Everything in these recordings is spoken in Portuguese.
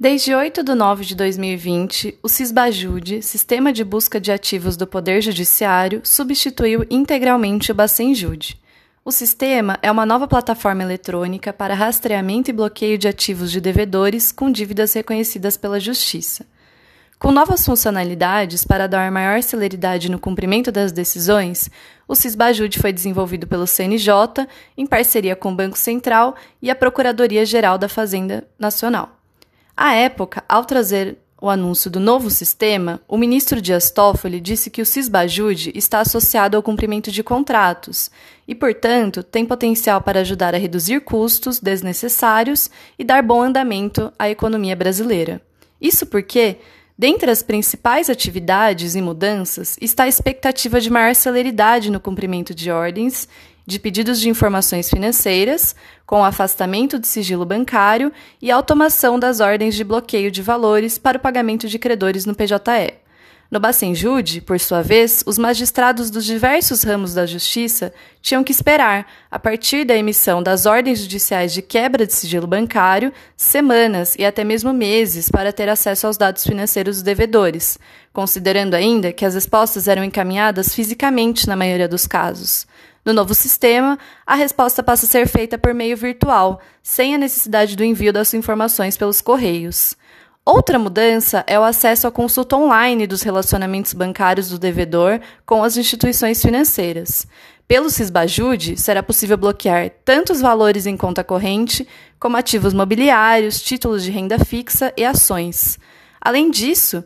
Desde 8 de nove de 2020, o CISBAJUDE, Sistema de Busca de Ativos do Poder Judiciário, substituiu integralmente o Bacenjude. O sistema é uma nova plataforma eletrônica para rastreamento e bloqueio de ativos de devedores com dívidas reconhecidas pela Justiça. Com novas funcionalidades para dar maior celeridade no cumprimento das decisões, o CISBAJUDE foi desenvolvido pelo CNJ em parceria com o Banco Central e a Procuradoria-Geral da Fazenda Nacional. À época, ao trazer o anúncio do novo sistema, o ministro Dias Toffoli disse que o Cisbajude está associado ao cumprimento de contratos e, portanto, tem potencial para ajudar a reduzir custos desnecessários e dar bom andamento à economia brasileira. Isso porque, dentre as principais atividades e mudanças, está a expectativa de maior celeridade no cumprimento de ordens de pedidos de informações financeiras, com afastamento de sigilo bancário e automação das ordens de bloqueio de valores para o pagamento de credores no PJE. No Bacenjude, por sua vez, os magistrados dos diversos ramos da justiça tinham que esperar, a partir da emissão das ordens judiciais de quebra de sigilo bancário, semanas e até mesmo meses para ter acesso aos dados financeiros dos devedores, considerando ainda que as respostas eram encaminhadas fisicamente na maioria dos casos. No novo sistema, a resposta passa a ser feita por meio virtual, sem a necessidade do envio das informações pelos correios. Outra mudança é o acesso à consulta online dos relacionamentos bancários do devedor com as instituições financeiras. Pelo Cisbajude, será possível bloquear tanto os valores em conta corrente, como ativos mobiliários, títulos de renda fixa e ações. Além disso,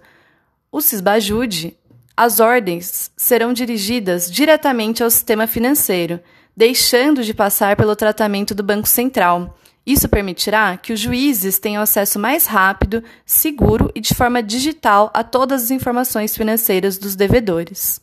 o Cisbajude as ordens serão dirigidas diretamente ao sistema financeiro, deixando de passar pelo tratamento do Banco Central. Isso permitirá que os juízes tenham acesso mais rápido, seguro e de forma digital a todas as informações financeiras dos devedores.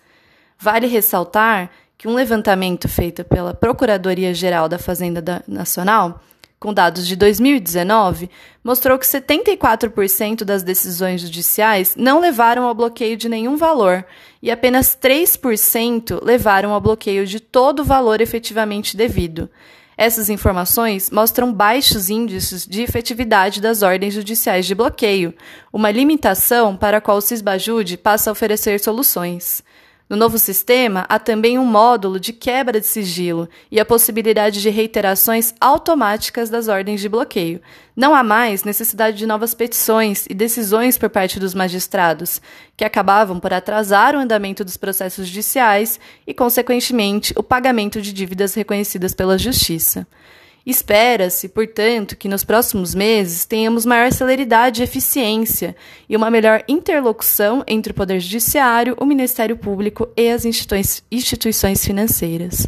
Vale ressaltar que um levantamento feito pela Procuradoria-Geral da Fazenda Nacional com dados de 2019, mostrou que 74% das decisões judiciais não levaram ao bloqueio de nenhum valor e apenas 3% levaram ao bloqueio de todo o valor efetivamente devido. Essas informações mostram baixos índices de efetividade das ordens judiciais de bloqueio, uma limitação para a qual o Cisbajude passa a oferecer soluções. No novo sistema, há também um módulo de quebra de sigilo e a possibilidade de reiterações automáticas das ordens de bloqueio. Não há mais necessidade de novas petições e decisões por parte dos magistrados, que acabavam por atrasar o andamento dos processos judiciais e, consequentemente, o pagamento de dívidas reconhecidas pela Justiça. Espera-se, portanto, que nos próximos meses tenhamos maior celeridade e eficiência e uma melhor interlocução entre o Poder Judiciário, o Ministério Público e as instituições financeiras.